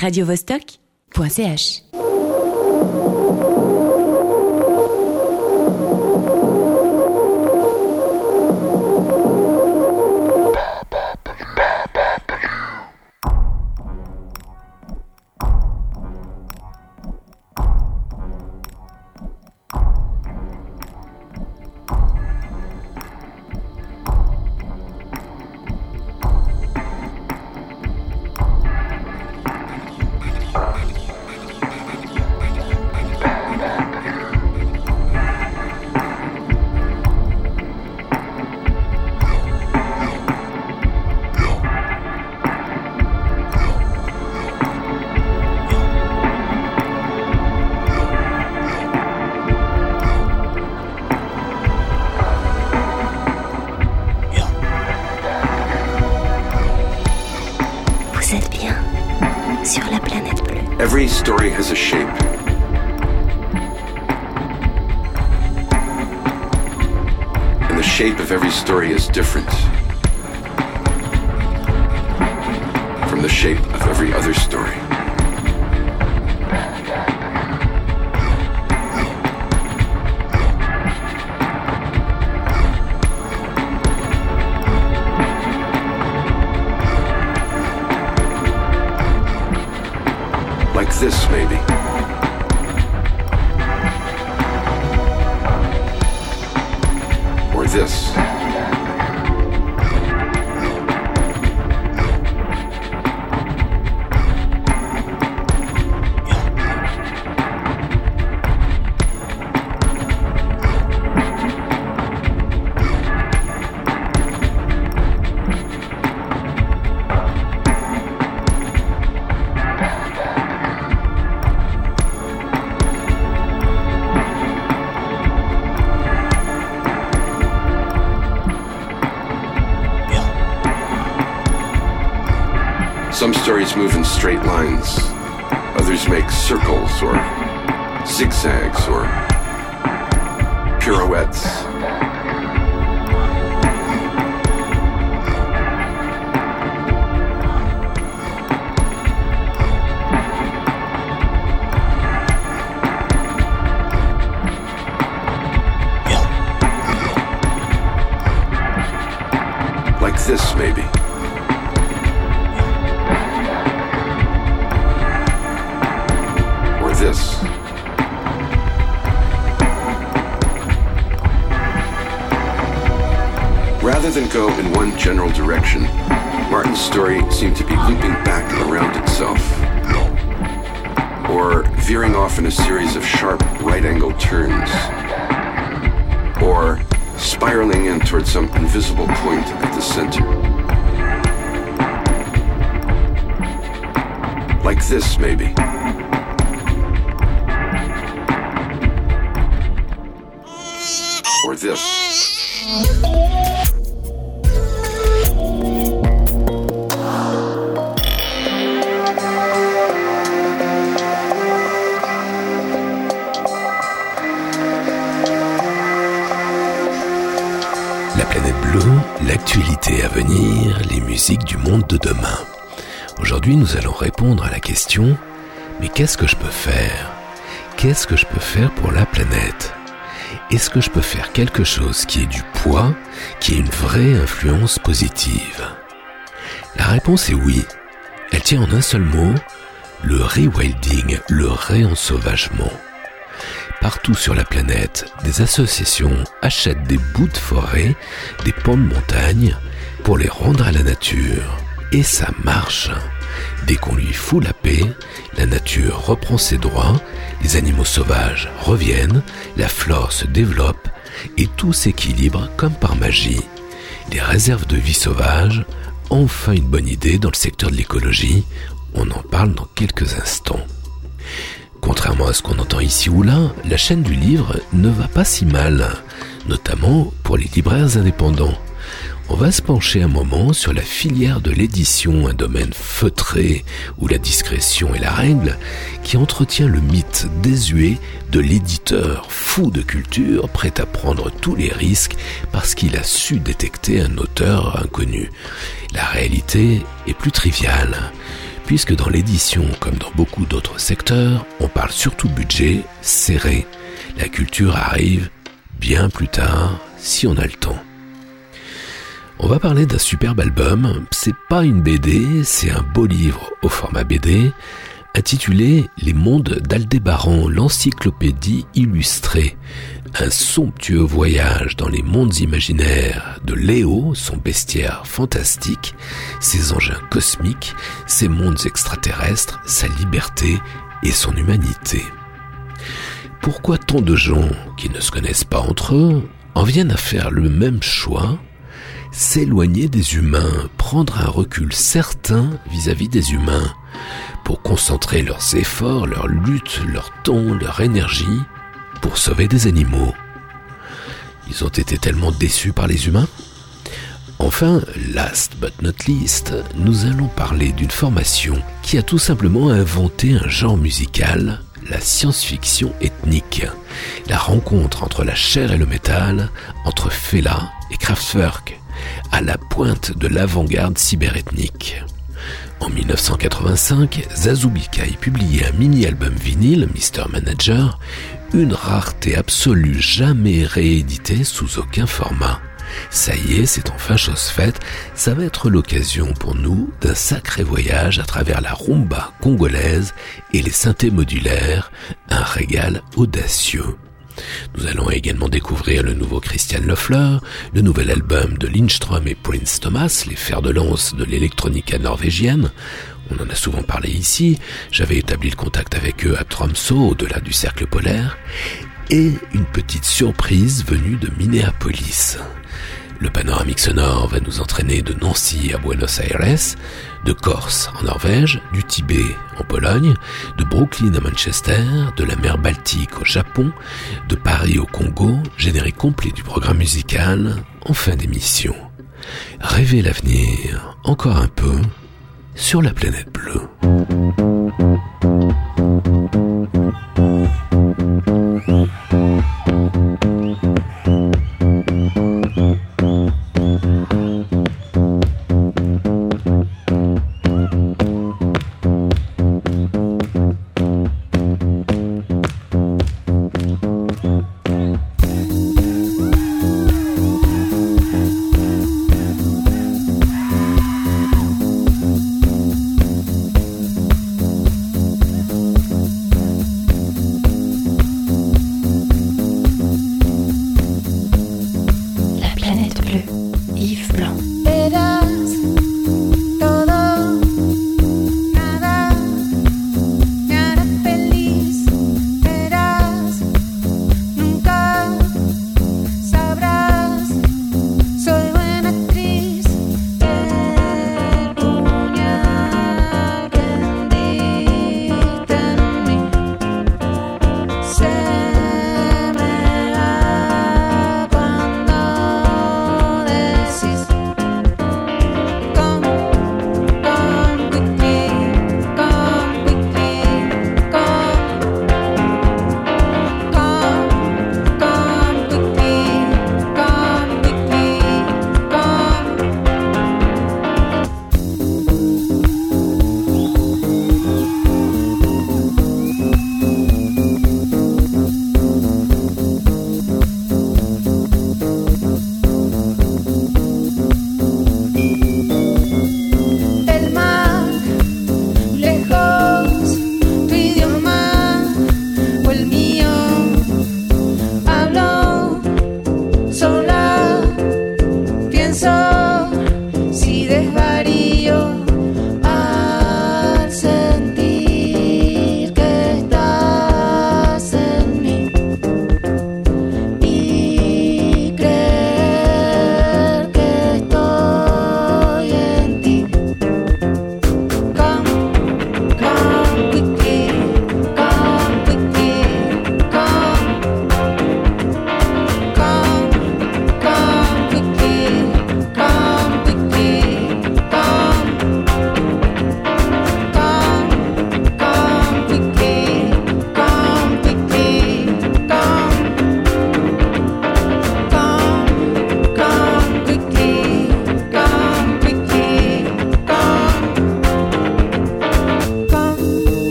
radiovostok.ch stories move in straight lines. Others make circles or zigzags or pirouettes. Like this, maybe. Rather than go in one general direction, Martin's story seemed to be looping back around itself. Or veering off in a series of sharp right angle turns. Or spiraling in towards some invisible point at the center. Like this, maybe. Or this. À venir, les musiques du monde de demain. Aujourd'hui, nous allons répondre à la question mais qu'est-ce que je peux faire? Qu'est-ce que je peux faire pour la planète? Est-ce que je peux faire quelque chose qui ait du poids, qui ait une vraie influence positive? La réponse est oui. Elle tient en un seul mot, le rewilding, le réensauvagement. Partout sur la planète, des associations achètent des bouts de forêt, des pans de montagne, pour les rendre à la nature. Et ça marche. Dès qu'on lui fout la paix, la nature reprend ses droits, les animaux sauvages reviennent, la flore se développe et tout s'équilibre comme par magie. Les réserves de vie sauvage, enfin une bonne idée dans le secteur de l'écologie, on en parle dans quelques instants. Contrairement à ce qu'on entend ici ou là, la chaîne du livre ne va pas si mal, notamment pour les libraires indépendants. On va se pencher un moment sur la filière de l'édition, un domaine feutré où la discrétion est la règle, qui entretient le mythe désuet de l'éditeur fou de culture prêt à prendre tous les risques parce qu'il a su détecter un auteur inconnu. La réalité est plus triviale puisque dans l'édition, comme dans beaucoup d'autres secteurs, on parle surtout budget serré. La culture arrive bien plus tard, si on a le temps. On va parler d'un superbe album, c'est pas une BD, c'est un beau livre au format BD, intitulé Les mondes d'Aldébaran, l'encyclopédie illustrée. Un somptueux voyage dans les mondes imaginaires de Léo, son bestiaire fantastique, ses engins cosmiques, ses mondes extraterrestres, sa liberté et son humanité. Pourquoi tant de gens qui ne se connaissent pas entre eux en viennent à faire le même choix? S'éloigner des humains, prendre un recul certain vis-à-vis des humains, pour concentrer leurs efforts, leur lutte, leur temps, leur énergie, pour sauver des animaux. Ils ont été tellement déçus par les humains Enfin, last but not least, nous allons parler d'une formation qui a tout simplement inventé un genre musical, la science-fiction ethnique. La rencontre entre la chair et le métal, entre Fela et Kraftwerk à la pointe de l'avant-garde cyberethnique. En 1985, Zazubika publiait un mini-album vinyle, Mr. Manager, une rareté absolue jamais rééditée sous aucun format. Ça y est, c'est enfin chose faite, ça va être l'occasion pour nous d'un sacré voyage à travers la rumba congolaise et les synthés modulaires, un régal audacieux. Nous allons également découvrir le nouveau Christian Loeffler, le nouvel album de Lindström et Prince Thomas, les fers de lance de l'électronica norvégienne. On en a souvent parlé ici, j'avais établi le contact avec eux à Tromsø, au-delà du cercle polaire, et une petite surprise venue de Minneapolis. Le panoramique sonore va nous entraîner de Nancy à Buenos Aires, de Corse en Norvège, du Tibet en Pologne, de Brooklyn à Manchester, de la mer Baltique au Japon, de Paris au Congo, générique complet du programme musical en fin d'émission. Rêvez l'avenir encore un peu sur la planète bleue. Thank you.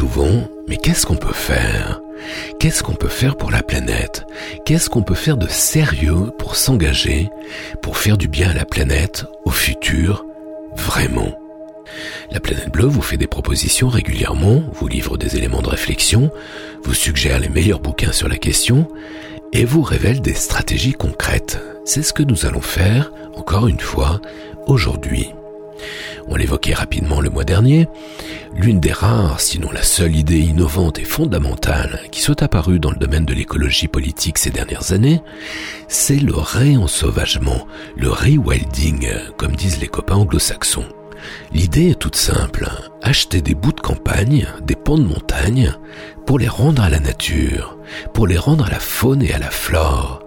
Souvent, mais qu'est-ce qu'on peut faire? Qu'est-ce qu'on peut faire pour la planète? Qu'est-ce qu'on peut faire de sérieux pour s'engager, pour faire du bien à la planète, au futur, vraiment? La planète bleue vous fait des propositions régulièrement, vous livre des éléments de réflexion, vous suggère les meilleurs bouquins sur la question et vous révèle des stratégies concrètes. C'est ce que nous allons faire, encore une fois, aujourd'hui. On l'évoquait rapidement le mois dernier, l'une des rares, sinon la seule idée innovante et fondamentale qui soit apparue dans le domaine de l'écologie politique ces dernières années, c'est le réensauvagement, le rewilding, comme disent les copains anglo-saxons. L'idée est toute simple, acheter des bouts de campagne, des pans de montagne, pour les rendre à la nature, pour les rendre à la faune et à la flore,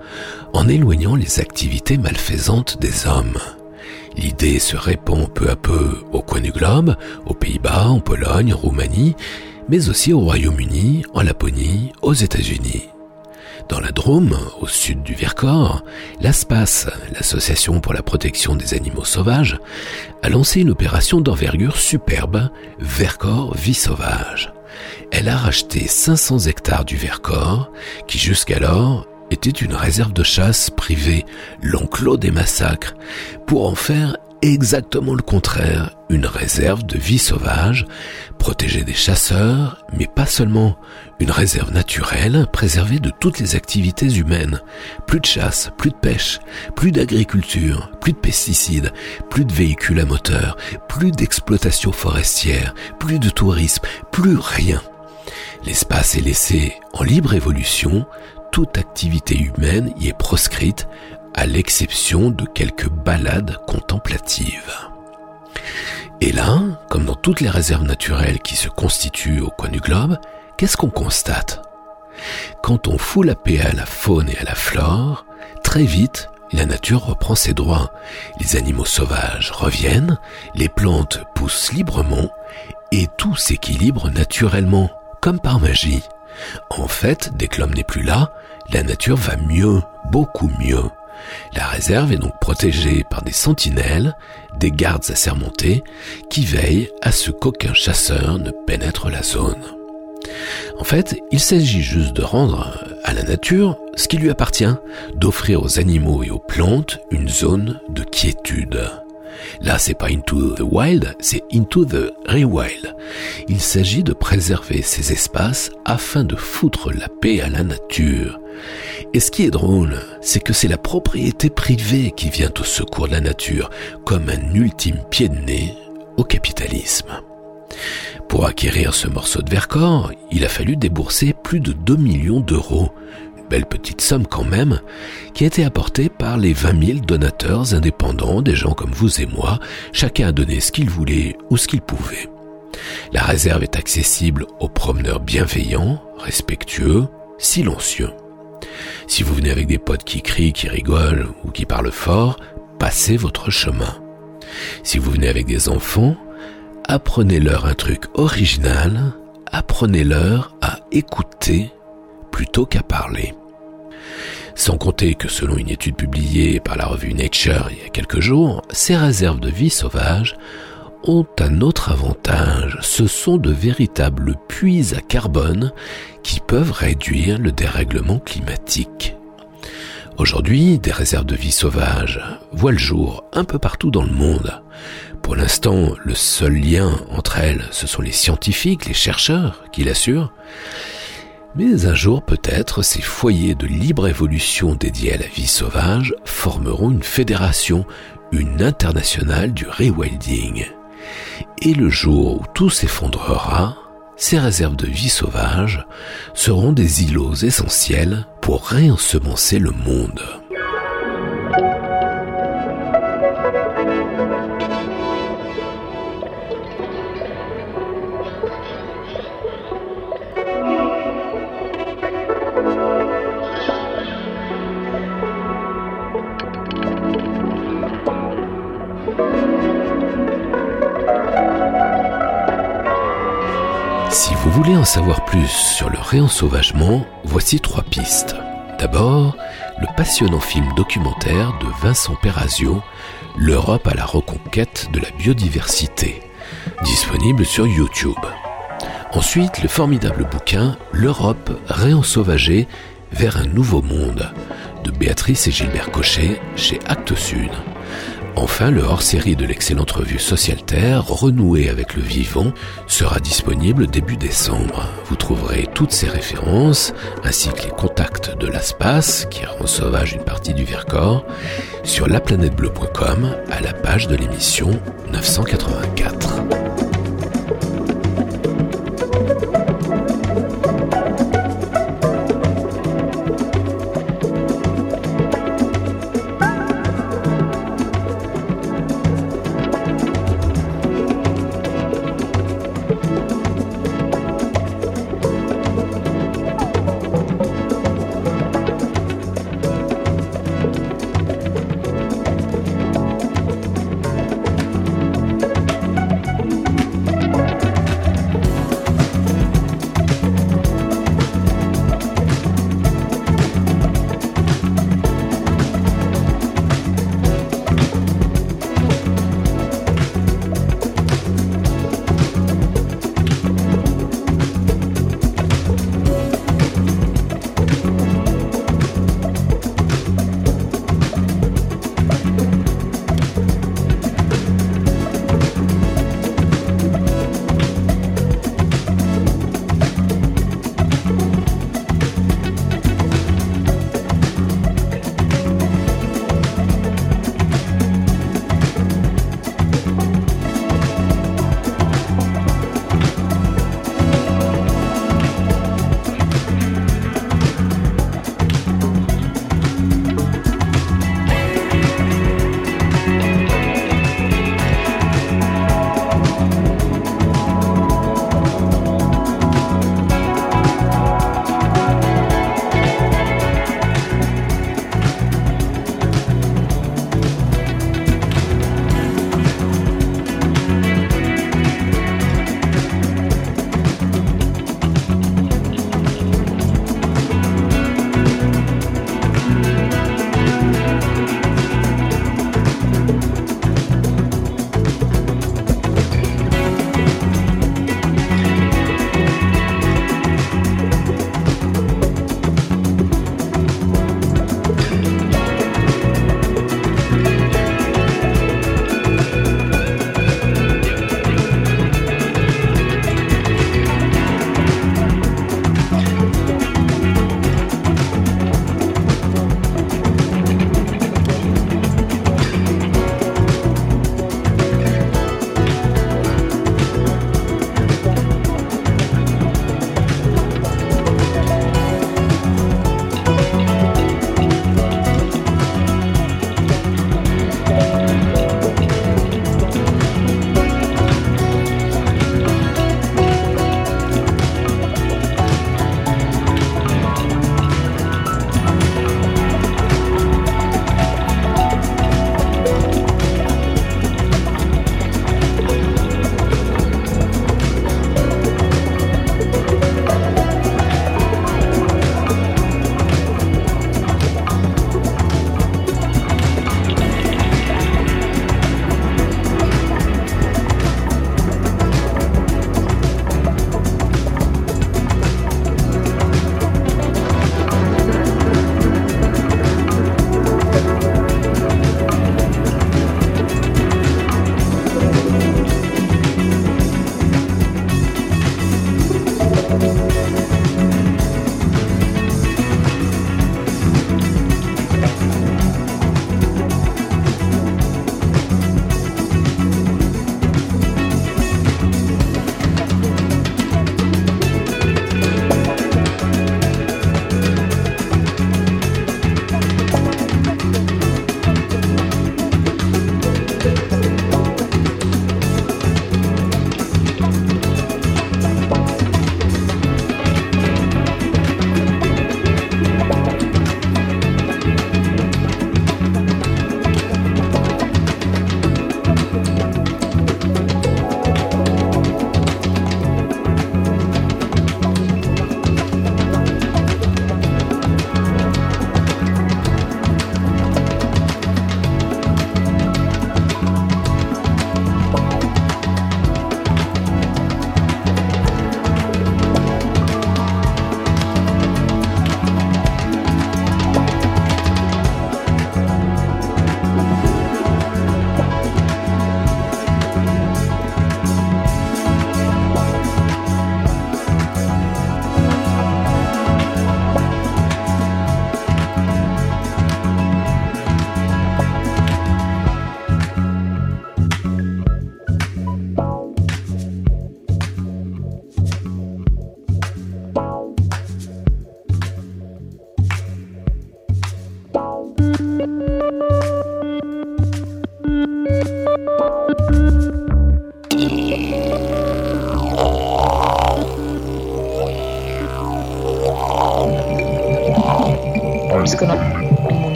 en éloignant les activités malfaisantes des hommes. L'idée se répand peu à peu au coin du globe, aux Pays-Bas, en Pologne, en Roumanie, mais aussi au Royaume-Uni, en Laponie, aux États-Unis. Dans la Drôme, au sud du Vercors, l'ASPAS, l'Association pour la protection des animaux sauvages, a lancé une opération d'envergure superbe, Vercors Vie Sauvage. Elle a racheté 500 hectares du Vercors, qui jusqu'alors était une réserve de chasse privée, l'enclos des massacres, pour en faire exactement le contraire, une réserve de vie sauvage, protégée des chasseurs, mais pas seulement, une réserve naturelle, préservée de toutes les activités humaines. Plus de chasse, plus de pêche, plus d'agriculture, plus de pesticides, plus de véhicules à moteur, plus d'exploitation forestière, plus de tourisme, plus rien. L'espace est laissé en libre évolution, toute activité humaine y est proscrite, à l'exception de quelques balades contemplatives. Et là, comme dans toutes les réserves naturelles qui se constituent au coin du globe, qu'est-ce qu'on constate? Quand on fout la paix à la faune et à la flore, très vite, la nature reprend ses droits. Les animaux sauvages reviennent, les plantes poussent librement et tout s'équilibre naturellement, comme par magie. En fait, dès que l'homme n'est plus là, la nature va mieux, beaucoup mieux. La réserve est donc protégée par des sentinelles, des gardes assermentés, qui veillent à ce qu'aucun chasseur ne pénètre la zone. En fait, il s'agit juste de rendre à la nature ce qui lui appartient, d'offrir aux animaux et aux plantes une zone de quiétude. Là, c'est pas into the wild, c'est into the rewild. Il s'agit de préserver ces espaces afin de foutre la paix à la nature. Et ce qui est drôle, c'est que c'est la propriété privée qui vient au secours de la nature, comme un ultime pied de nez au capitalisme. Pour acquérir ce morceau de Vercors, il a fallu débourser plus de 2 millions d'euros. Belle petite somme quand même, qui a été apportée par les 20 000 donateurs indépendants, des gens comme vous et moi, chacun a donné ce qu'il voulait ou ce qu'il pouvait. La réserve est accessible aux promeneurs bienveillants, respectueux, silencieux. Si vous venez avec des potes qui crient, qui rigolent ou qui parlent fort, passez votre chemin. Si vous venez avec des enfants, apprenez-leur un truc original, apprenez-leur à écouter plutôt qu'à parler. Sans compter que selon une étude publiée par la revue Nature il y a quelques jours, ces réserves de vie sauvage ont un autre avantage, ce sont de véritables puits à carbone qui peuvent réduire le dérèglement climatique. Aujourd'hui, des réserves de vie sauvage voient le jour un peu partout dans le monde. Pour l'instant, le seul lien entre elles, ce sont les scientifiques, les chercheurs qui l'assurent. Mais un jour peut-être, ces foyers de libre évolution dédiés à la vie sauvage formeront une fédération, une internationale du rewilding. Et le jour où tout s'effondrera, ces réserves de vie sauvage seront des îlots essentiels pour réensemencer le monde. En savoir plus sur le réensauvagement, voici trois pistes. D'abord, le passionnant film documentaire de Vincent Perazio, L'Europe à la reconquête de la biodiversité, disponible sur YouTube. Ensuite, le formidable bouquin L'Europe réensauvagée vers un nouveau monde de Béatrice et Gilbert Cochet chez Actes Sud. Enfin, le hors-série de l'excellente revue Social Terre, avec le vivant, sera disponible début décembre. Vous trouverez toutes ces références, ainsi que les contacts de l'ASPAS, qui rend sauvage une partie du Vercors, sur laplanètebleu.com à la page de l'émission 984.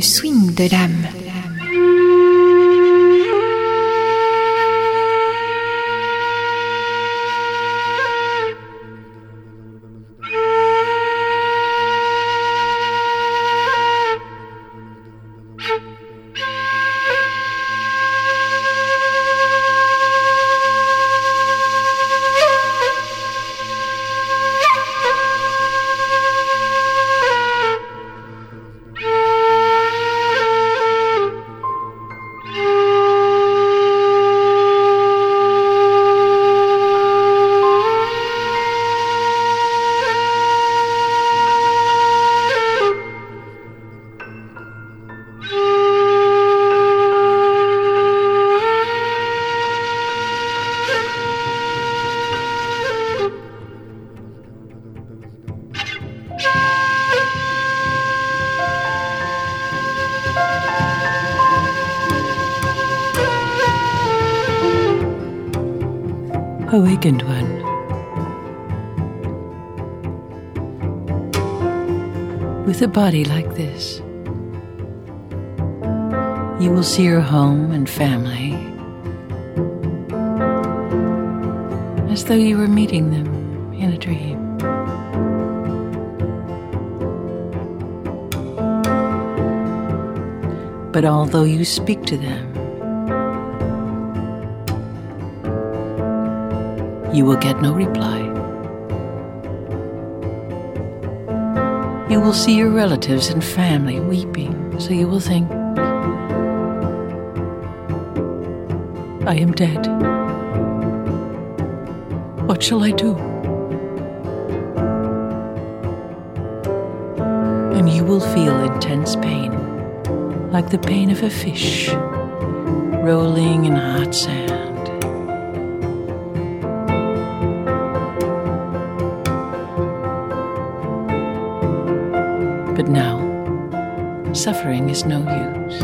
Le swing de l'âme. A body like this, you will see your home and family as though you were meeting them in a dream. But although you speak to them, you will get no reply. You will see your relatives and family weeping, so you will think, I am dead. What shall I do? And you will feel intense pain, like the pain of a fish rolling in hot sand. Suffering is no use.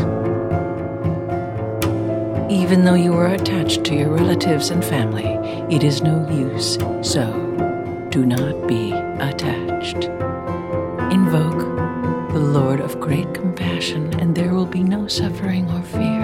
Even though you are attached to your relatives and family, it is no use. So, do not be attached. Invoke the Lord of great compassion, and there will be no suffering or fear.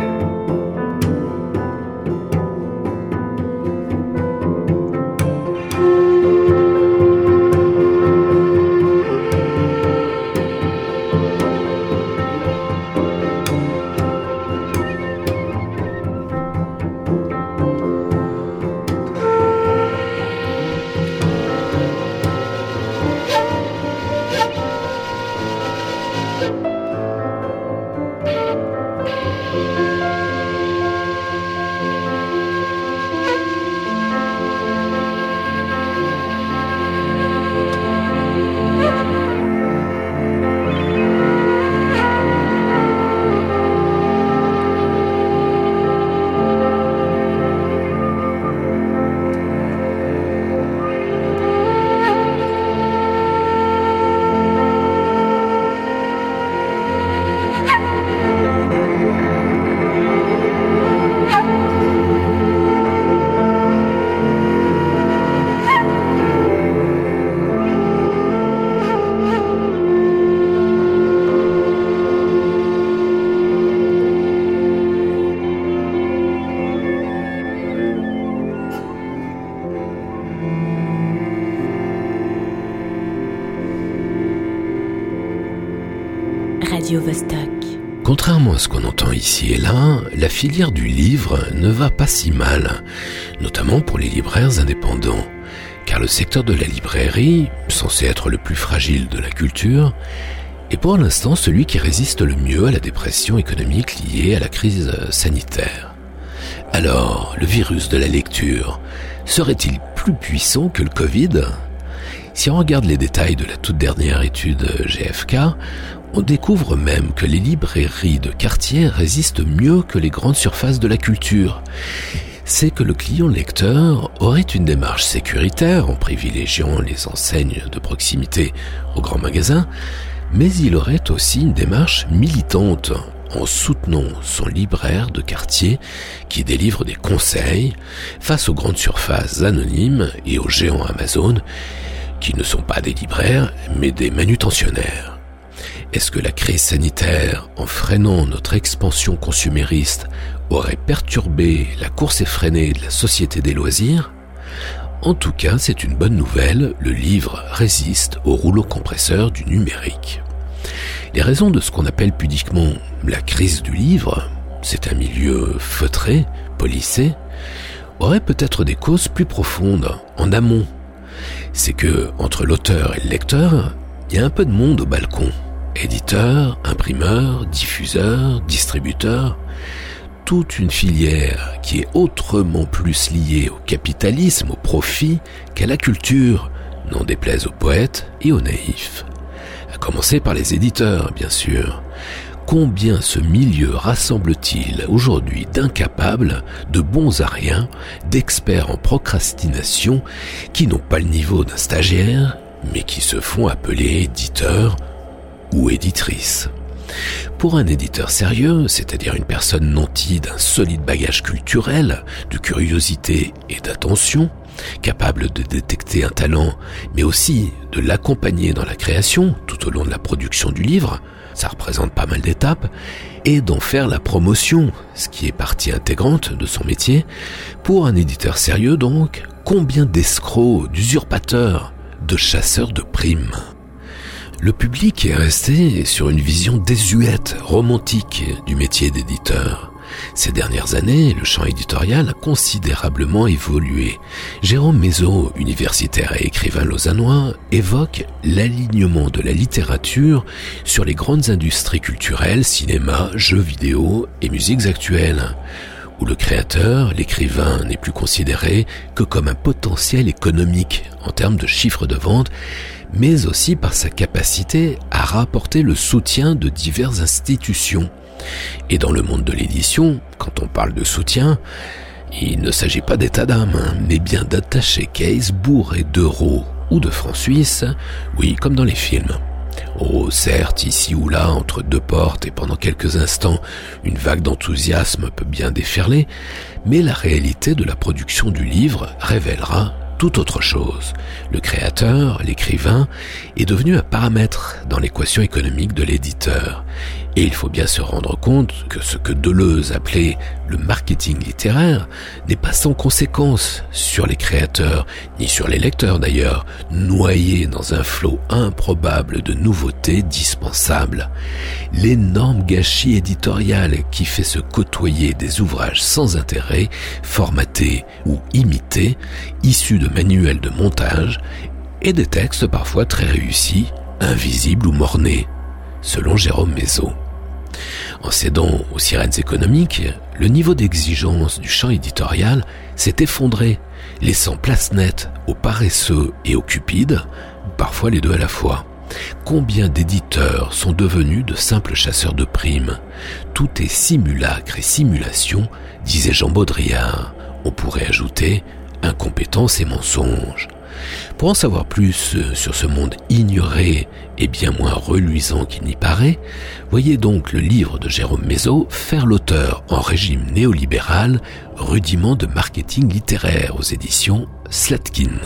Du livre ne va pas si mal, notamment pour les libraires indépendants, car le secteur de la librairie, censé être le plus fragile de la culture, est pour l'instant celui qui résiste le mieux à la dépression économique liée à la crise sanitaire. Alors, le virus de la lecture serait-il plus puissant que le Covid? Si on regarde les détails de la toute dernière étude GFK, on découvre même que les librairies de quartier résistent mieux que les grandes surfaces de la culture. c'est que le client lecteur aurait une démarche sécuritaire en privilégiant les enseignes de proximité aux grands magasins, mais il aurait aussi une démarche militante en soutenant son libraire de quartier qui délivre des conseils face aux grandes surfaces anonymes et aux géants Amazon qui ne sont pas des libraires mais des manutentionnaires. Est-ce que la crise sanitaire, en freinant notre expansion consumériste, aurait perturbé la course effrénée de la société des loisirs? En tout cas, c'est une bonne nouvelle, le livre résiste au rouleau compresseur du numérique. Les raisons de ce qu'on appelle pudiquement la crise du livre, c'est un milieu feutré, polissé, auraient peut-être des causes plus profondes, en amont. C'est que, entre l'auteur et le lecteur, il y a un peu de monde au balcon. Éditeurs, imprimeurs, diffuseurs, distributeurs, toute une filière qui est autrement plus liée au capitalisme, au profit, qu'à la culture, n'en déplaise aux poètes et aux naïfs. À commencer par les éditeurs, bien sûr. Combien ce milieu rassemble-t-il aujourd'hui d'incapables, de bons à rien, d'experts en procrastination, qui n'ont pas le niveau d'un stagiaire, mais qui se font appeler éditeurs ou éditrices pour un éditeur sérieux, c'est-à-dire une personne nantie d'un solide bagage culturel, de curiosité et d'attention, capable de détecter un talent, mais aussi de l'accompagner dans la création tout au long de la production du livre, ça représente pas mal d'étapes, et d'en faire la promotion, ce qui est partie intégrante de son métier. Pour un éditeur sérieux donc, combien d'escrocs, d'usurpateurs, de chasseurs de primes? Le public est resté sur une vision désuète, romantique du métier d'éditeur. Ces dernières années, le champ éditorial a considérablement évolué. Jérôme Mézot, universitaire et écrivain lausannois, évoque l'alignement de la littérature sur les grandes industries culturelles, cinéma, jeux vidéo et musiques actuelles où le créateur, l'écrivain, n'est plus considéré que comme un potentiel économique en termes de chiffre de vente, mais aussi par sa capacité à rapporter le soutien de diverses institutions. Et dans le monde de l'édition, quand on parle de soutien, il ne s'agit pas d'état d'âme, hein, mais bien d'attacher case bourrés d'euros ou de francs suisses, oui, comme dans les films. Oh, certes, ici ou là, entre deux portes et pendant quelques instants, une vague d'enthousiasme peut bien déferler, mais la réalité de la production du livre révélera tout autre chose. Le créateur, l'écrivain, est devenu un paramètre dans l'équation économique de l'éditeur. Et il faut bien se rendre compte que ce que Deleuze appelait le marketing littéraire n'est pas sans conséquence sur les créateurs, ni sur les lecteurs d'ailleurs, noyés dans un flot improbable de nouveautés dispensables. L'énorme gâchis éditorial qui fait se côtoyer des ouvrages sans intérêt, formatés ou imités, issus de manuels de montage, et des textes parfois très réussis, invisibles ou mornés, selon Jérôme Mézot. En cédant aux sirènes économiques, le niveau d'exigence du champ éditorial s'est effondré, laissant place nette aux paresseux et aux cupides, parfois les deux à la fois. Combien d'éditeurs sont devenus de simples chasseurs de primes? Tout est simulacre et simulation, disait Jean Baudrillard. On pourrait ajouter incompétence et mensonge. Pour en savoir plus euh, sur ce monde ignoré et bien moins reluisant qu'il n'y paraît, voyez donc le livre de Jérôme Mézot, Faire l'auteur en régime néolibéral, rudiment de marketing littéraire aux éditions Slatkin.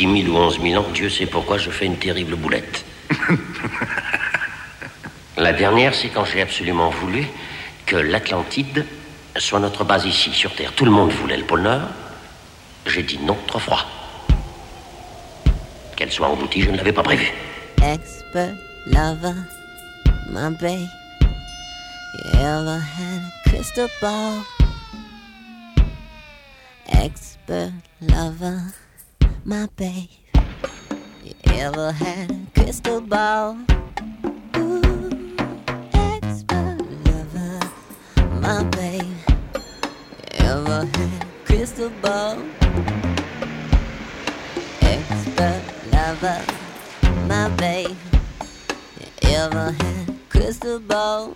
10 000 ou 11 000 ans, Dieu sait pourquoi je fais une terrible boulette. La dernière, c'est quand j'ai absolument voulu que l'Atlantide soit notre base ici, sur Terre. Tout le monde voulait le pôle Nord. J'ai dit non, trop froid. Qu'elle soit engloutie, je ne l'avais pas prévu. Expert. You ever? Expert lover. my babe. You ever had a crystal ball? Ooh, expert lover, my babe. You ever had a crystal ball? Expert lover, my babe. You ever had a crystal ball?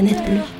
Planète Bleue.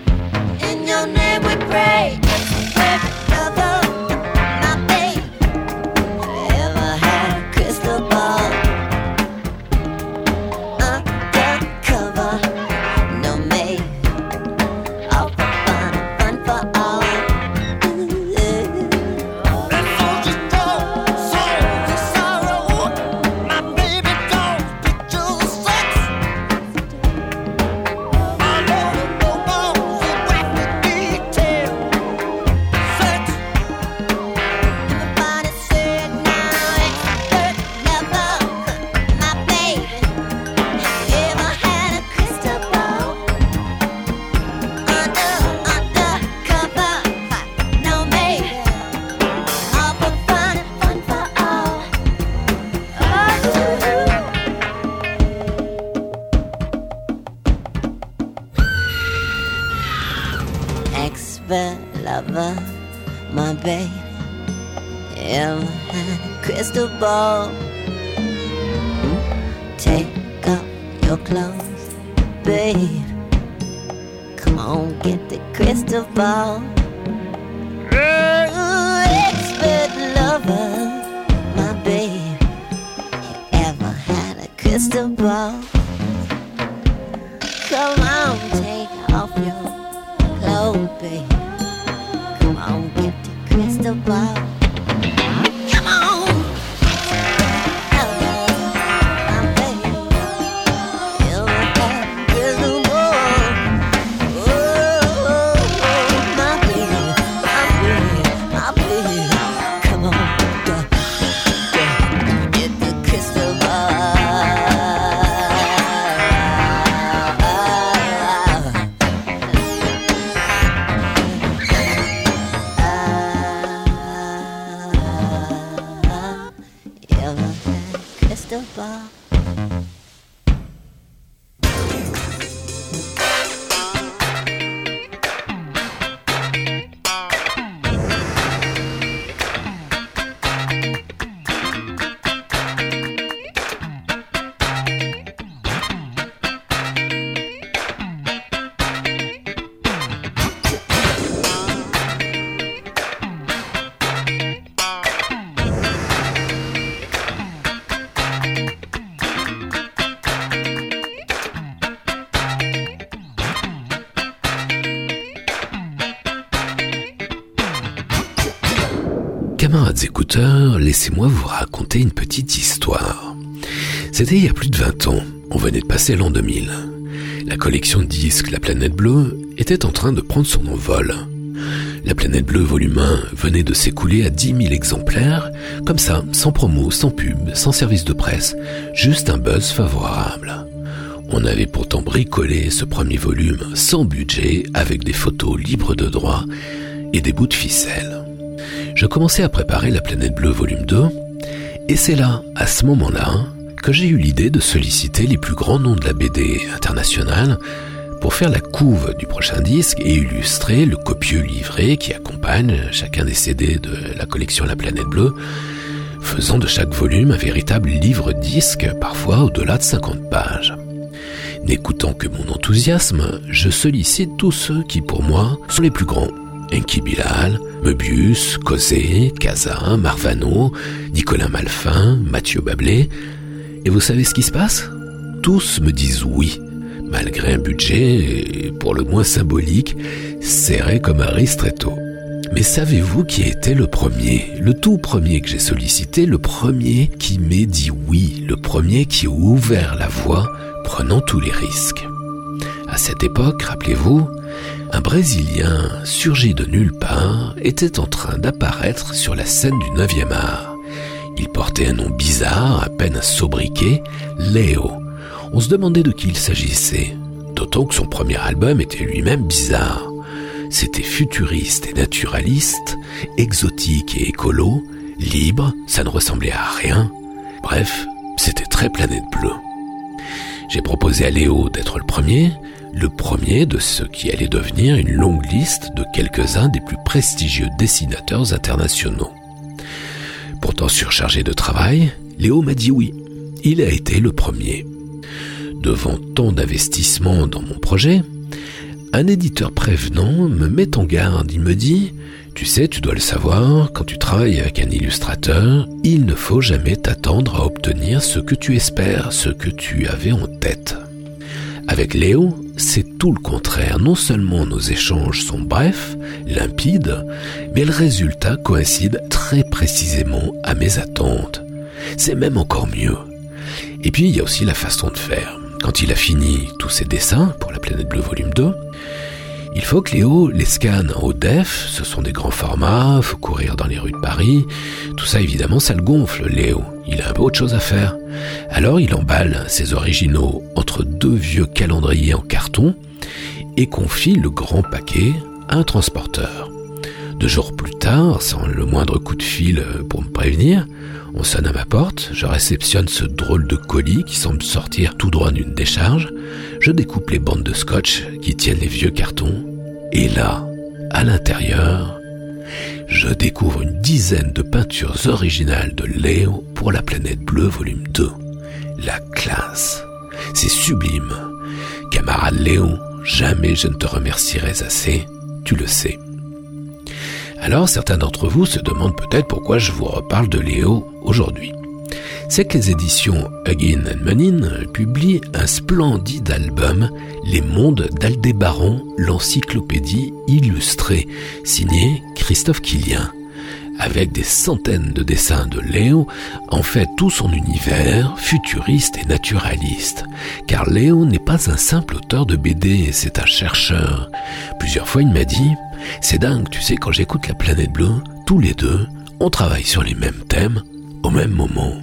Laissez-moi vous raconter une petite histoire. C'était il y a plus de 20 ans, on venait de passer l'an 2000. La collection de disques La Planète Bleue était en train de prendre son envol. La Planète Bleue volume 1 venait de s'écouler à 10 000 exemplaires, comme ça, sans promo, sans pub, sans service de presse, juste un buzz favorable. On avait pourtant bricolé ce premier volume sans budget, avec des photos libres de droit et des bouts de ficelle. Je commençais à préparer La Planète Bleue volume 2, et c'est là, à ce moment-là, que j'ai eu l'idée de solliciter les plus grands noms de la BD internationale pour faire la couve du prochain disque et illustrer le copieux livret qui accompagne chacun des CD de la collection La Planète Bleue, faisant de chaque volume un véritable livre-disque, parfois au-delà de 50 pages. N'écoutant que mon enthousiasme, je sollicite tous ceux qui, pour moi, sont les plus grands. Enki Bilal, Möbius, Cosé, Casa, Marvano, Nicolas Malfin, Mathieu Bablé. Et vous savez ce qui se passe? Tous me disent oui, malgré un budget, pour le moins symbolique, serré comme un ristretto. Mais savez-vous qui était le premier, le tout premier que j'ai sollicité, le premier qui m'ait dit oui, le premier qui a ouvert la voie, prenant tous les risques? À cette époque, rappelez-vous, un Brésilien surgi de nulle part était en train d'apparaître sur la scène du 9e art. Il portait un nom bizarre, à peine sobriquet, Léo, on se demandait de qui il s'agissait, d'autant que son premier album était lui-même bizarre. C'était futuriste et naturaliste, exotique et écolo, libre, ça ne ressemblait à rien. Bref, c'était très planète bleue. J'ai proposé à Léo d'être le premier, le premier de ce qui allait devenir une longue liste de quelques-uns des plus prestigieux dessinateurs internationaux. Pourtant surchargé de travail, Léo m'a dit oui. Il a été le premier devant tant d'investissements dans mon projet, un éditeur prévenant me met en garde. Il me dit, tu sais, tu dois le savoir, quand tu travailles avec un illustrateur, il ne faut jamais t'attendre à obtenir ce que tu espères, ce que tu avais en tête. Avec Léo, c'est tout le contraire. Non seulement nos échanges sont brefs, limpides, mais le résultat coïncide très précisément à mes attentes. C'est même encore mieux. Et puis il y a aussi la façon de faire. Quand il a fini tous ses dessins pour la planète bleue volume 2, il faut que Léo les scanne en haut def, ce sont des grands formats, faut courir dans les rues de Paris. Tout ça évidemment ça le gonfle, Léo. Il a un peu autre chose à faire. Alors il emballe ses originaux entre deux vieux calendriers en carton et confie le grand paquet à un transporteur. Deux jours plus tard, sans le moindre coup de fil pour me prévenir, on sonne à ma porte, je réceptionne ce drôle de colis qui semble sortir tout droit d'une décharge, je découpe les bandes de scotch qui tiennent les vieux cartons, et là, à l'intérieur, je découvre une dizaine de peintures originales de Léo pour la planète bleue volume 2. La classe. C'est sublime. Camarade Léo, jamais je ne te remercierai assez, tu le sais. Alors certains d'entre vous se demandent peut-être pourquoi je vous reparle de Léo aujourd'hui. C'est que les éditions Huggin Menin publient un splendide album, Les Mondes d'Aldébaran, l'encyclopédie illustrée, signé Christophe Quillien avec des centaines de dessins de Léo, en fait tout son univers futuriste et naturaliste. Car Léo n'est pas un simple auteur de BD, c'est un chercheur. Plusieurs fois il m'a dit, c'est dingue, tu sais, quand j'écoute la planète bleue, tous les deux, on travaille sur les mêmes thèmes au même moment.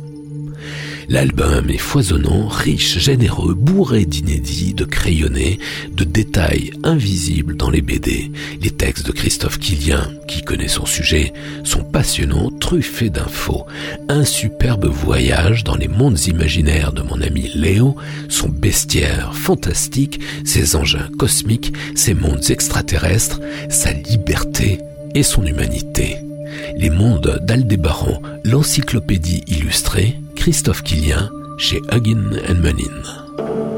L'album est foisonnant, riche, généreux, bourré d'inédits, de crayonnés, de détails invisibles dans les BD. Les textes de Christophe Quillien, qui connaît son sujet, sont passionnants, truffés d'infos. Un superbe voyage dans les mondes imaginaires de mon ami Léo, son bestiaire fantastique, ses engins cosmiques, ses mondes extraterrestres, sa liberté et son humanité. Les mondes d'Aldébaran, l'encyclopédie illustrée, Christophe Quillien chez Huggin Menin.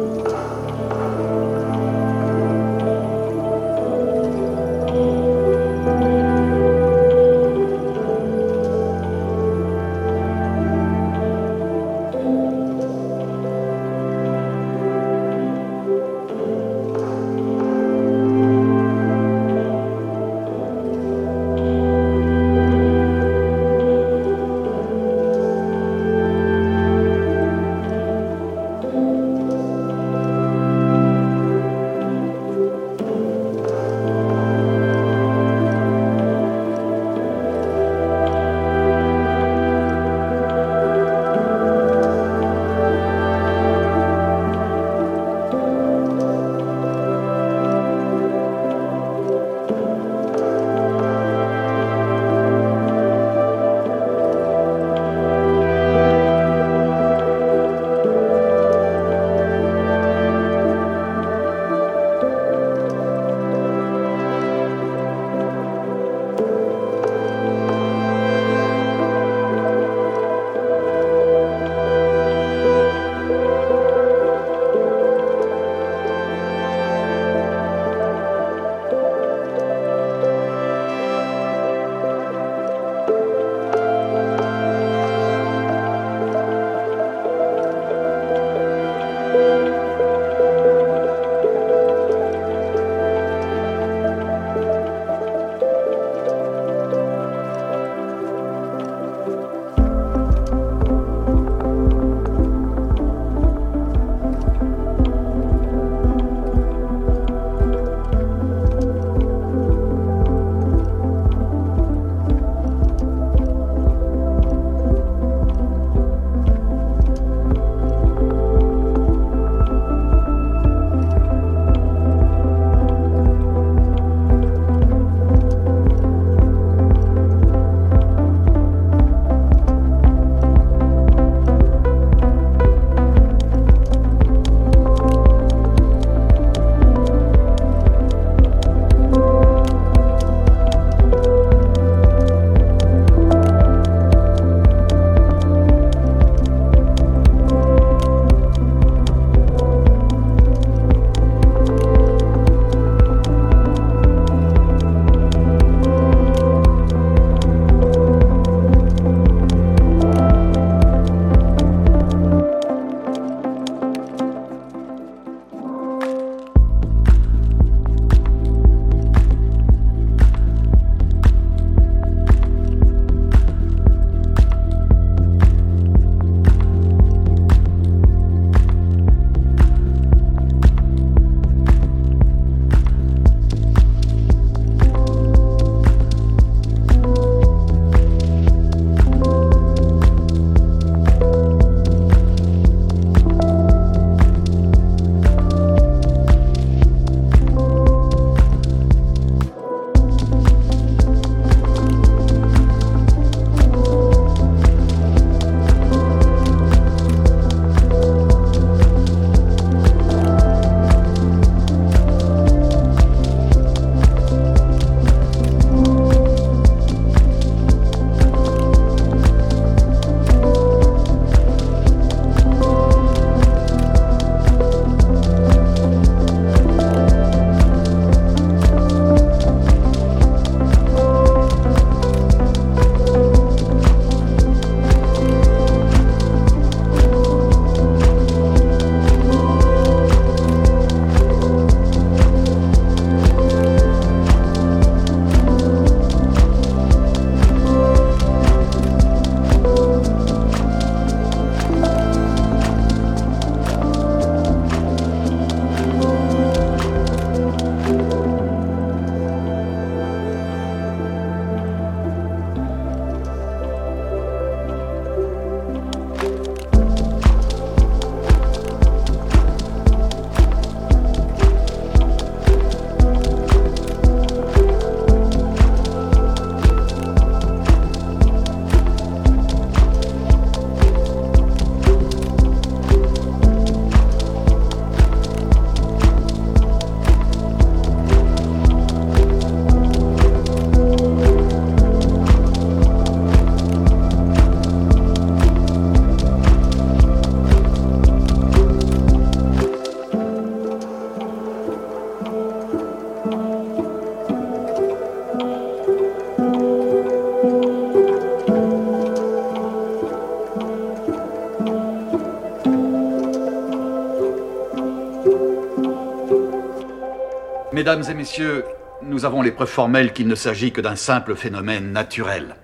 Mesdames et messieurs, nous avons les preuves formelles qu'il ne s'agit que d'un simple phénomène naturel.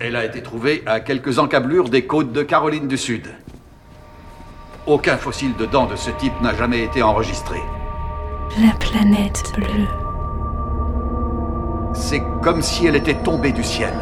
Elle a été trouvée à quelques encablures des côtes de Caroline du Sud. Aucun fossile de dents de ce type n'a jamais été enregistré. La planète bleue. C'est comme si elle était tombée du ciel.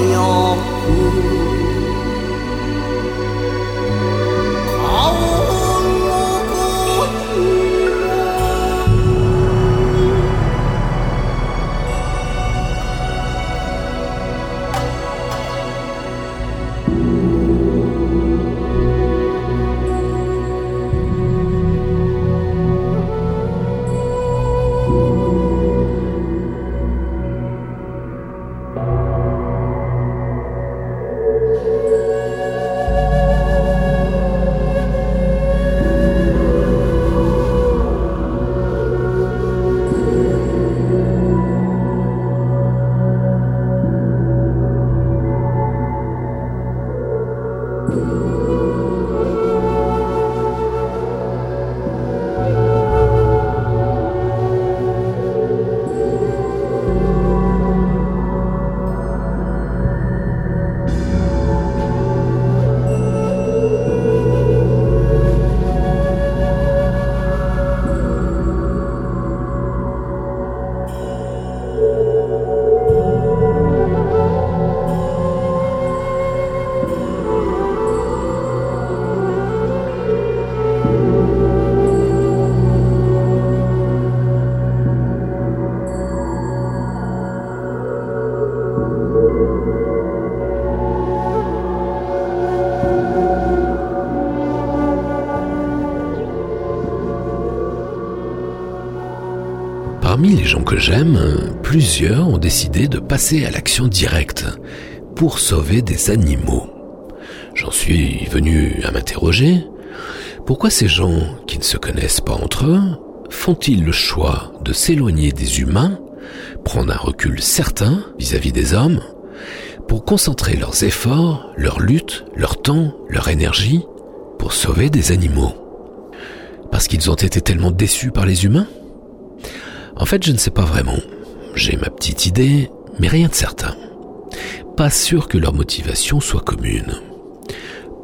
ayokku j'aime, plusieurs ont décidé de passer à l'action directe pour sauver des animaux. J'en suis venu à m'interroger. Pourquoi ces gens qui ne se connaissent pas entre eux font-ils le choix de s'éloigner des humains, prendre un recul certain vis-à-vis des hommes, pour concentrer leurs efforts, leur lutte, leur temps, leur énergie pour sauver des animaux? Parce qu'ils ont été tellement déçus par les humains? En fait, je ne sais pas vraiment. J'ai ma petite idée, mais rien de certain. Pas sûr que leur motivation soit commune.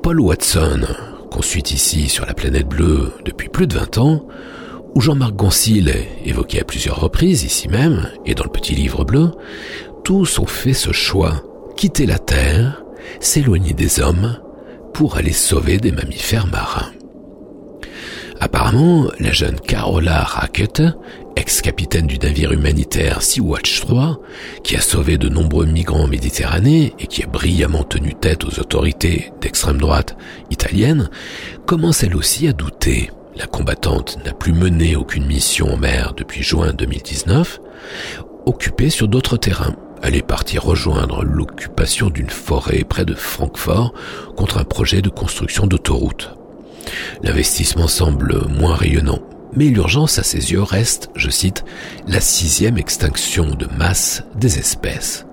Paul Watson, qu'on suit ici sur la planète bleue depuis plus de 20 ans, ou Jean-Marc Goncil, évoqué à plusieurs reprises ici même et dans le petit livre bleu, tous ont fait ce choix, quitter la Terre, s'éloigner des hommes, pour aller sauver des mammifères marins. Apparemment, la jeune Carola Rackett, ex-capitaine du navire humanitaire Sea-Watch 3, qui a sauvé de nombreux migrants en Méditerranée et qui a brillamment tenu tête aux autorités d'extrême droite italiennes, commence elle aussi à douter. La combattante n'a plus mené aucune mission en mer depuis juin 2019, occupée sur d'autres terrains. Elle est partie rejoindre l'occupation d'une forêt près de Francfort contre un projet de construction d'autoroute. L'investissement semble moins rayonnant, mais l'urgence à ses yeux reste, je cite, la sixième extinction de masse des espèces.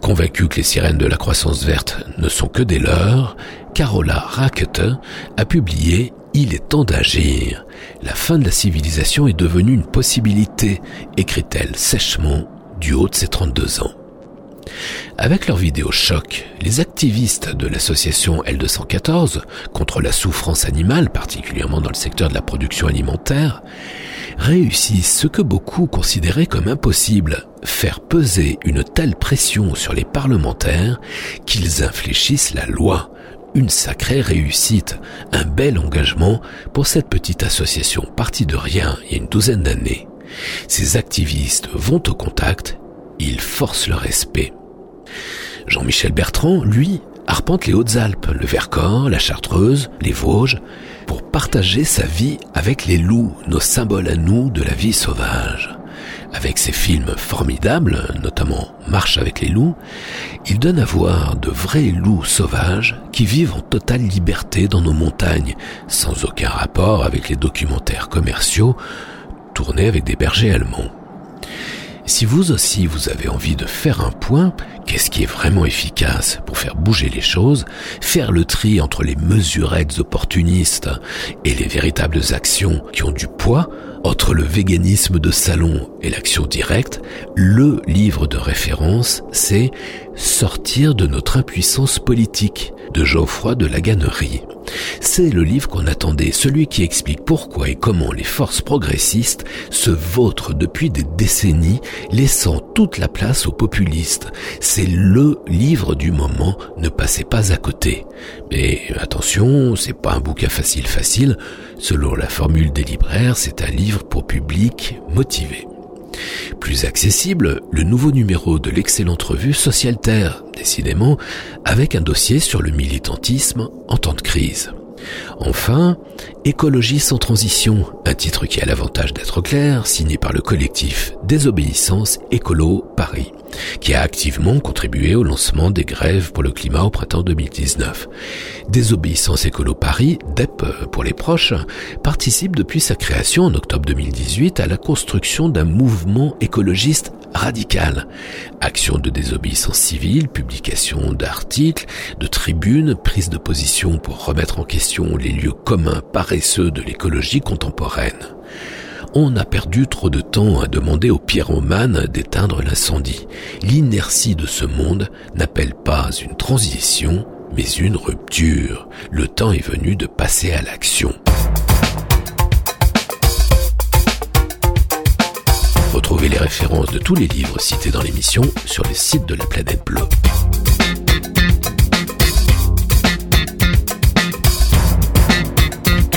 Convaincue que les sirènes de la croissance verte ne sont que des leurs, Carola Rackete a publié Il est temps d'agir. La fin de la civilisation est devenue une possibilité, écrit-elle sèchement du haut de ses 32 ans. Avec leur vidéo choc, les activistes de l'association L214 contre la souffrance animale, particulièrement dans le secteur de la production alimentaire, réussissent ce que beaucoup considéraient comme impossible, faire peser une telle pression sur les parlementaires qu'ils infléchissent la loi. Une sacrée réussite, un bel engagement pour cette petite association partie de rien il y a une douzaine d'années. Ces activistes vont au contact, ils forcent le respect. Jean-Michel Bertrand, lui, arpente les Hautes-Alpes, le Vercors, la Chartreuse, les Vosges, pour partager sa vie avec les loups, nos symboles à nous de la vie sauvage. Avec ses films formidables, notamment Marche avec les loups, il donne à voir de vrais loups sauvages qui vivent en totale liberté dans nos montagnes, sans aucun rapport avec les documentaires commerciaux tournés avec des bergers allemands. Si vous aussi vous avez envie de faire un point, qu'est-ce qui est vraiment efficace pour faire bouger les choses, faire le tri entre les mesurettes opportunistes et les véritables actions qui ont du poids, entre le véganisme de salon et l'action directe, le livre de référence, c'est Sortir de notre impuissance politique de Geoffroy de la Gannerie. C'est le livre qu'on attendait, celui qui explique pourquoi et comment les forces progressistes se vautrent depuis des décennies, laissant toute la place aux populistes. C'est le livre du moment, ne passez pas à côté. Mais attention, c'est pas un bouquin facile facile. Selon la formule des libraires, c'est un livre pour public motivé. Plus accessible, le nouveau numéro de l'excellente revue Socialterre, décidément, avec un dossier sur le militantisme en temps de crise. Enfin, Écologie sans transition, un titre qui a l'avantage d'être clair, signé par le collectif Désobéissance Écolo Paris, qui a activement contribué au lancement des grèves pour le climat au printemps 2019. Désobéissance Écolo Paris, DEP pour les proches, participe depuis sa création en octobre 2018 à la construction d'un mouvement écologiste radical. Action de désobéissance civile, publication d'articles, de tribunes, prise de position pour remettre en question les lieux communs paresseux de l'écologie contemporaine. On a perdu trop de temps à demander aux pyromanes d'éteindre l'incendie. L'inertie de ce monde n'appelle pas une transition, mais une rupture. Le temps est venu de passer à l'action. Retrouvez les références de tous les livres cités dans l'émission sur le site de la planète bleue.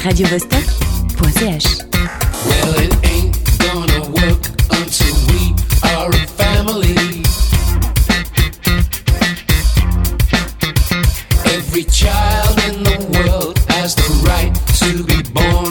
radiovostok.ch Well, it ain't gonna work until we are a family. Every child in the world has the right to be born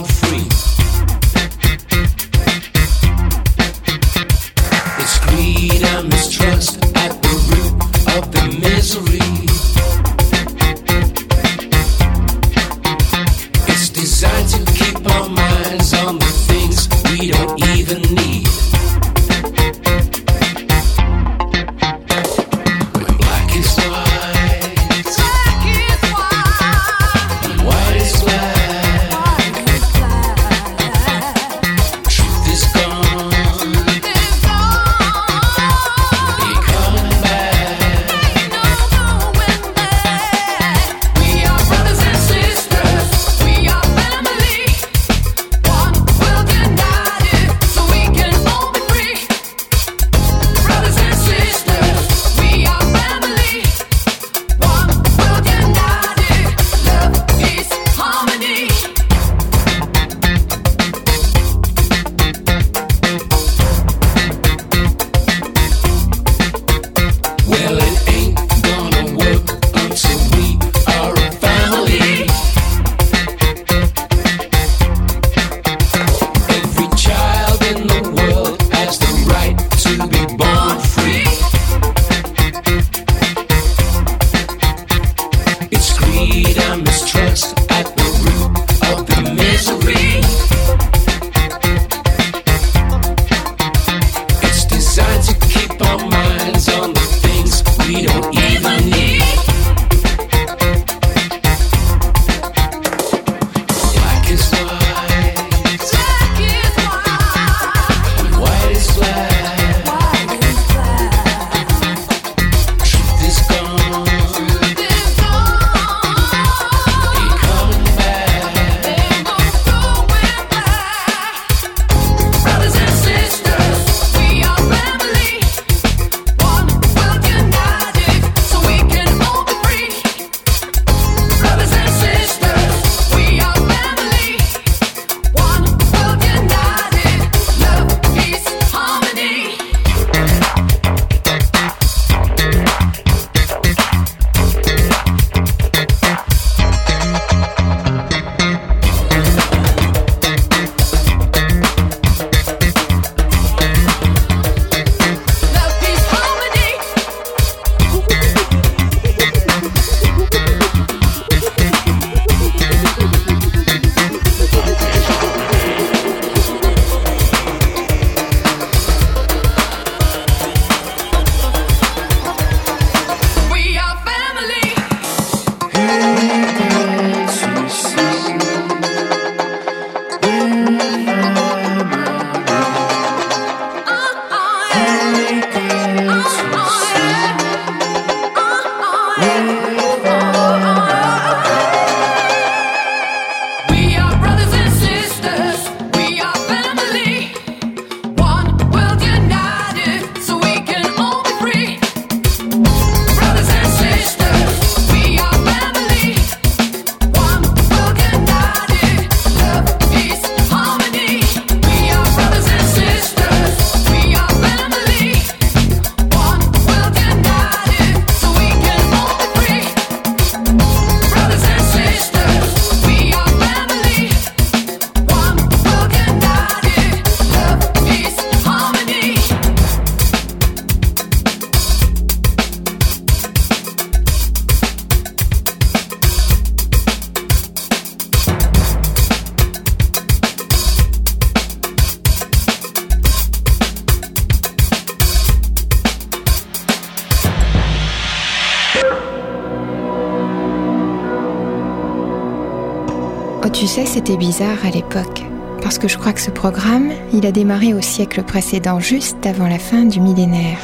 à l'époque, parce que je crois que ce programme, il a démarré au siècle précédent, juste avant la fin du millénaire.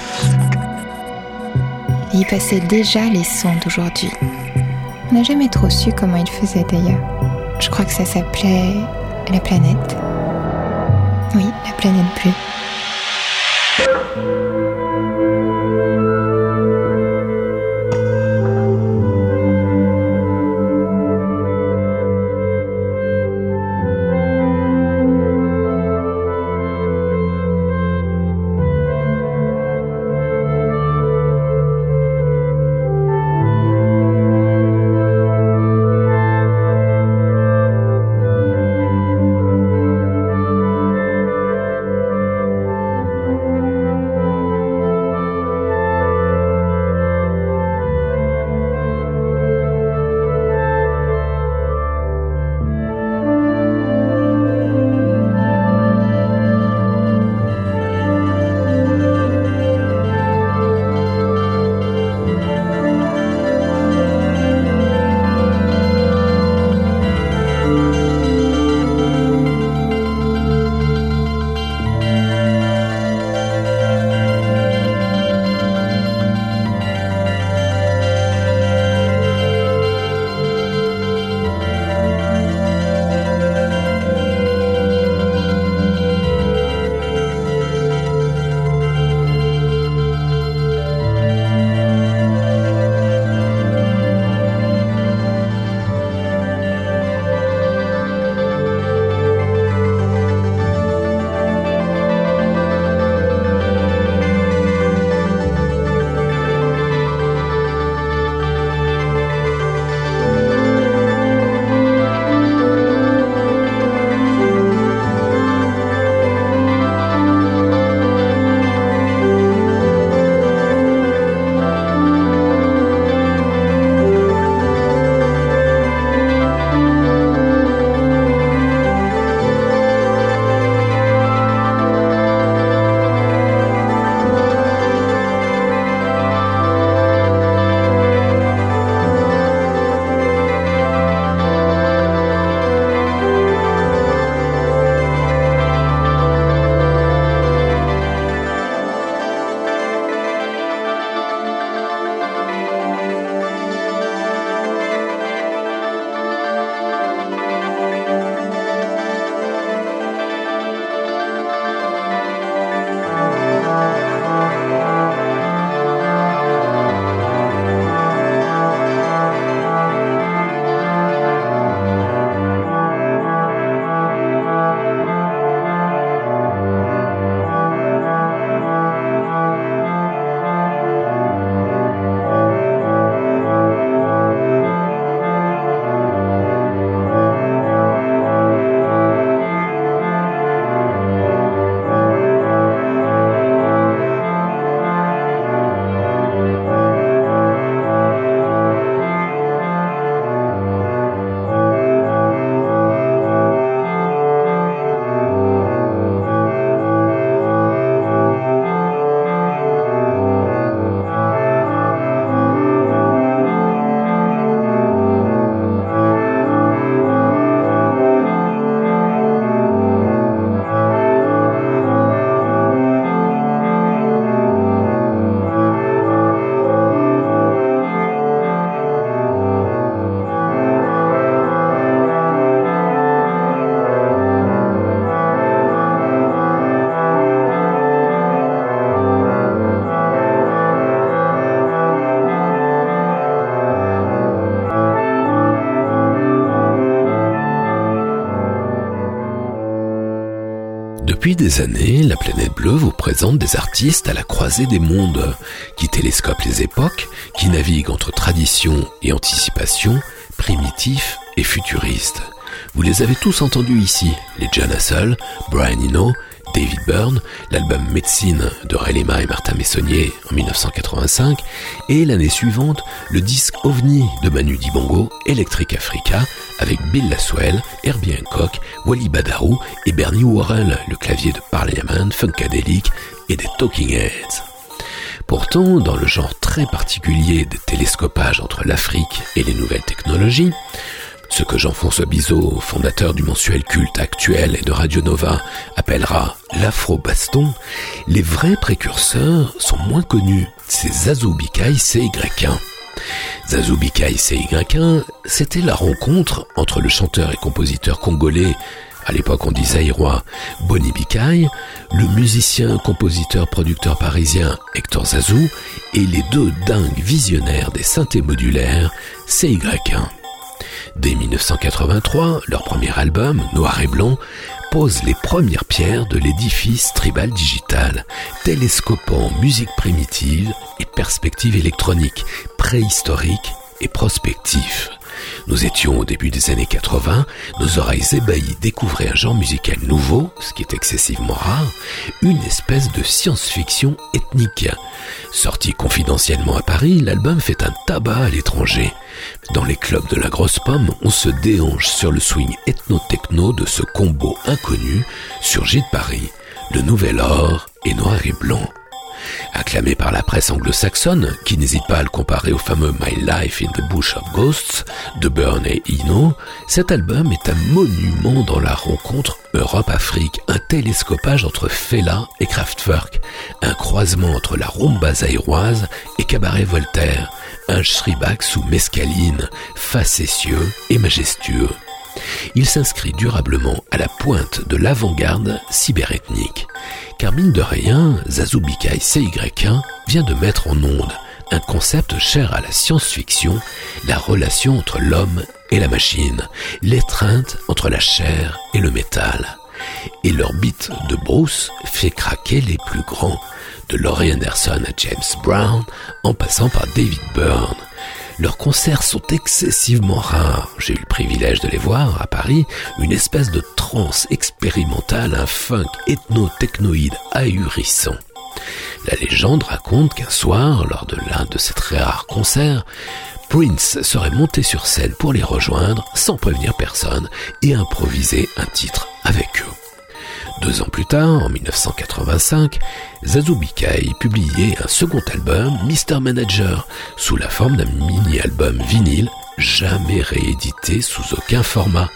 Il passait déjà les sons d'aujourd'hui. On n'a jamais trop su comment il faisait d'ailleurs. Je crois que ça s'appelait la planète. Oui, la planète bleue. Des années, la planète bleue vous présente des artistes à la croisée des mondes, qui télescopent les époques, qui naviguent entre tradition et anticipation, primitifs et futuristes. Vous les avez tous entendus ici, les John Hassel, Brian Eno, David Byrne, l'album Médecine de Relema et Martin Messonnier en 1985, et l'année suivante, le disque OVNI de Manu Dibongo, Electric Africa, avec Bill Laswell, Herbie Hancock, Wally Badarou et Bernie Worrell, le clavier de Parliament, Funkadelic et des Talking Heads. Pourtant, dans le genre très particulier des télescopages entre l'Afrique et les nouvelles technologies, Ce que Jean-François Bizot, fondateur du mensuel culte actuel et de Radio Nova, appellera l'afro-baston, les vrais précurseurs sont moins connus. C'est Zazou Bikaï CY1. Zazou Bikaï CY1, c'était la rencontre entre le chanteur et compositeur congolais à l'époque on disait Irois, Bonnie Bikaï, le musicien, compositeur, producteur parisien Hector Zazou et les deux dingues visionnaires des synthés modulaires CY1. Dès 1983, leur premier album, Noir et Blanc, pose les premières pierres de l'édifice tribal digital, télescopant musique primitive et perspective électronique, préhistorique et prospectif. Nous étions au début des années 80, nos oreilles ébahies découvraient un genre musical nouveau, ce qui est excessivement rare, une espèce de science-fiction ethnique. Sorti confidentiellement à Paris, l'album fait un tabac à l'étranger. Dans les clubs de la grosse pomme, on se déhanche sur le swing ethno-techno de ce combo inconnu, surgi de Paris, le nouvel or et noir et blanc. Acclamé par la presse anglo-saxonne, qui n'hésite pas à le comparer au fameux My Life in the Bush of Ghosts de Burn et Eno, cet album est un monument dans la rencontre Europe-Afrique, un télescopage entre Fela et Kraftwerk, un croisement entre la rumba zaïroise et Cabaret Voltaire, un shribak sous mescaline, facétieux et majestueux. Il s'inscrit durablement à la pointe de l'avant-garde cyberethnique. Car mine de rien, Zazubikai CY1 vient de mettre en onde un concept cher à la science-fiction, la relation entre l'homme et la machine, l'étreinte entre la chair et le métal. Et beat de Bruce fait craquer les plus grands, de Laurie Anderson à James Brown, en passant par David Byrne. Leurs concerts sont excessivement rares. J'ai eu le privilège de les voir à Paris, une espèce de trance expérimentale, un funk ethno-technoïde ahurissant. La légende raconte qu'un soir, lors de l'un de ces très rares concerts, Prince serait monté sur scène pour les rejoindre sans prévenir personne et improviser un titre avec eux. Deux ans plus tard, en 1985, Zazu Bikai publiait un second album, Mr. Manager, sous la forme d'un mini-album vinyle jamais réédité sous aucun format.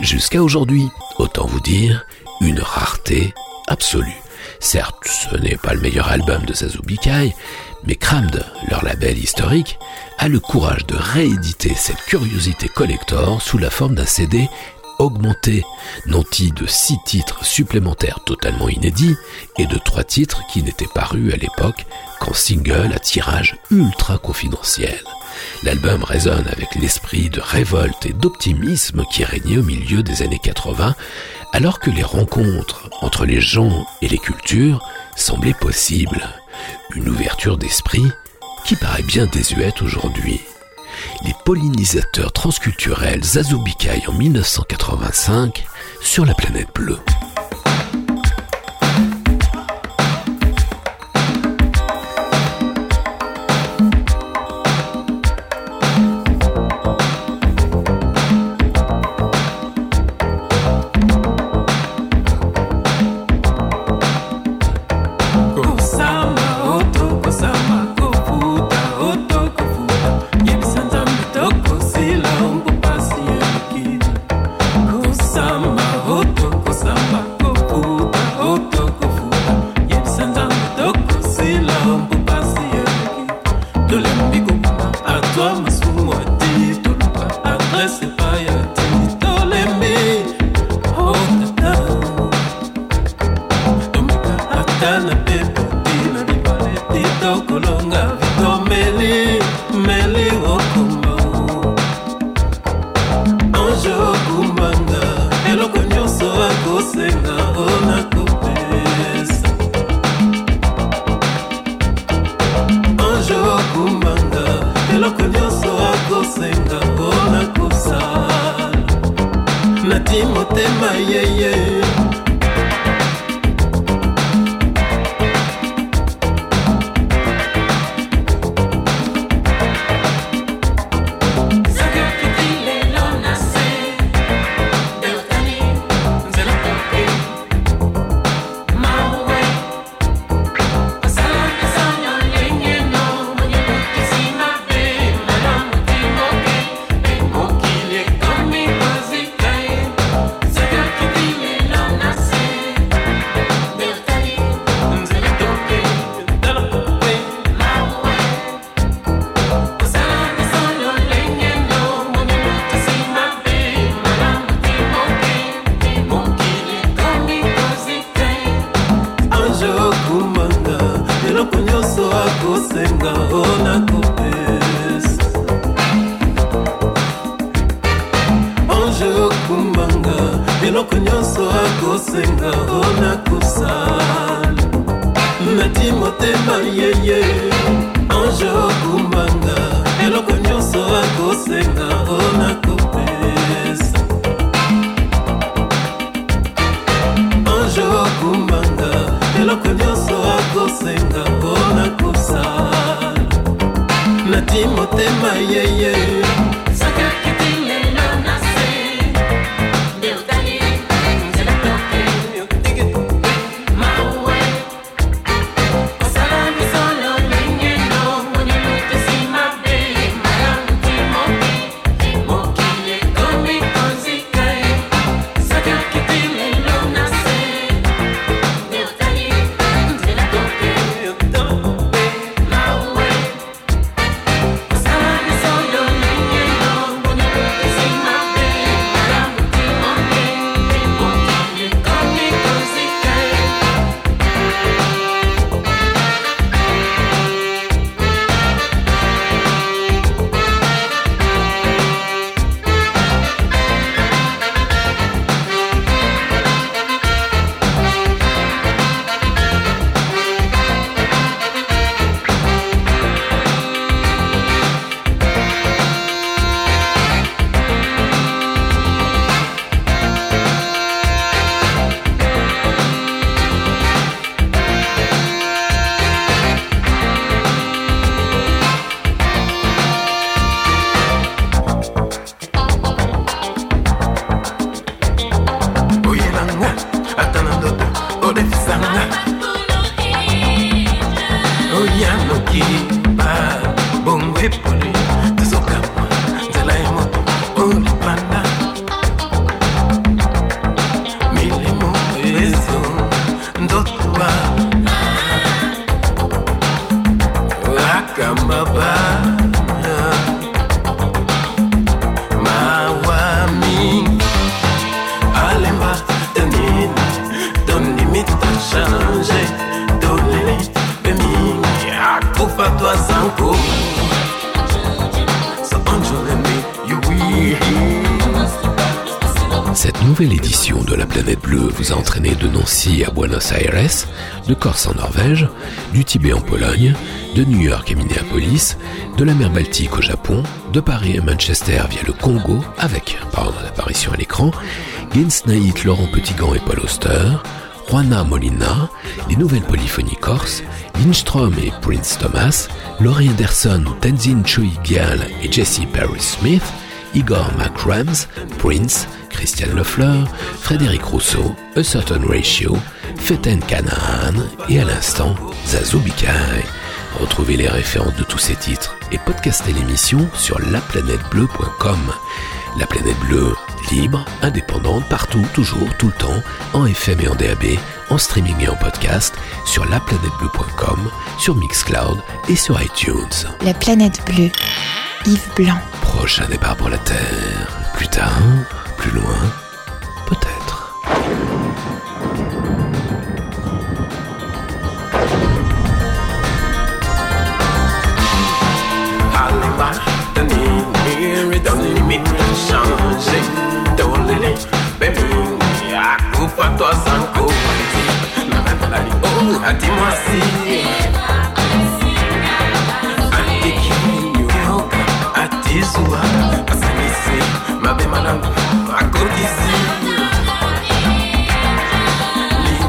Jusqu'à aujourd'hui, autant vous dire, une rareté absolue. Certes, ce n'est pas le meilleur album de Zazu Bikai, mais Crammed, leur label historique, a le courage de rééditer cette curiosité collector sous la forme d'un CD augmenté, nanti de six titres supplémentaires totalement inédits et de trois titres qui n'étaient parus à l'époque qu'en single à tirage ultra confidentiel. L'album résonne avec l'esprit de révolte et d'optimisme qui régnait au milieu des années 80, alors que les rencontres entre les gens et les cultures semblaient possibles. Une ouverture d'esprit qui paraît bien désuète aujourd'hui les pollinisateurs transculturels Zazubikai en 1985 sur la planète bleue. toi masumu ati toluka adrese epai atini tolemi otata tomeka ata na epesi motema yeye ye. De Corse en Norvège, du Tibet en Pologne, de New York à Minneapolis, de la mer Baltique au Japon, de Paris à Manchester via le Congo avec, pardon, l'apparition à l'écran, Gens Naït, Laurent Petitgant et Paul Auster, Juana Molina, les nouvelles polyphonies corses, Lindstrom et Prince Thomas, Laurie Anderson, Tenzin Choi Gyal et Jesse Perry Smith, Igor McRams, Prince, Christian Lefleur, Frédéric Rousseau, A Certain Ratio, Feten Canaan et à l'instant Zazo Bikai. Retrouvez les références de tous ces titres et podcastez l'émission sur laplanètebleu.com. La planète bleue, libre, indépendante, partout, toujours, tout le temps, en FM et en DAB, en streaming et en podcast, sur laplanètebleu.com, sur Mixcloud et sur iTunes. La planète bleue. Yves Blanc. Prochain départ pour la Terre. Plus tard, plus loin,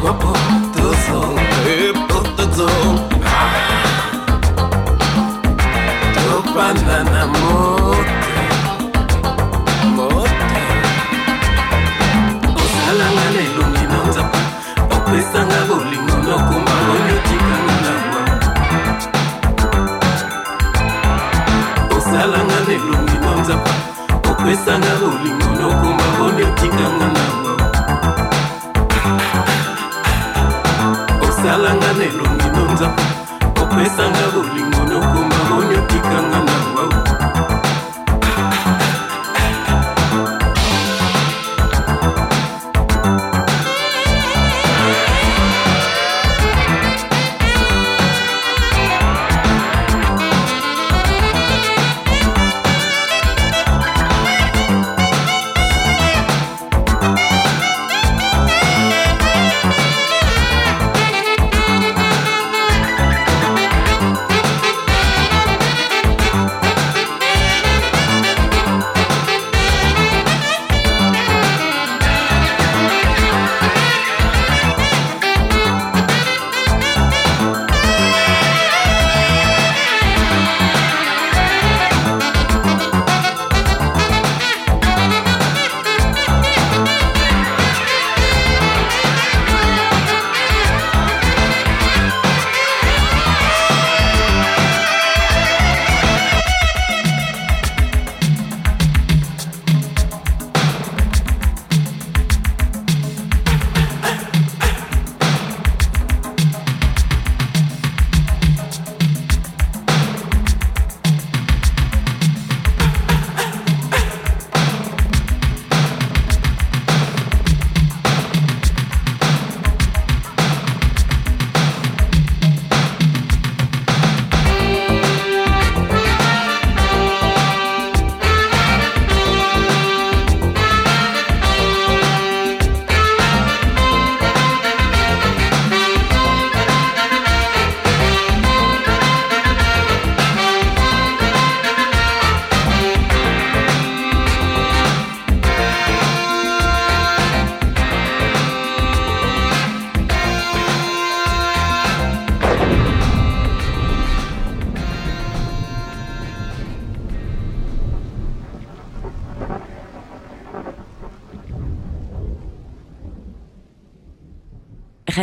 amor.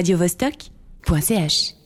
radiovostok.ch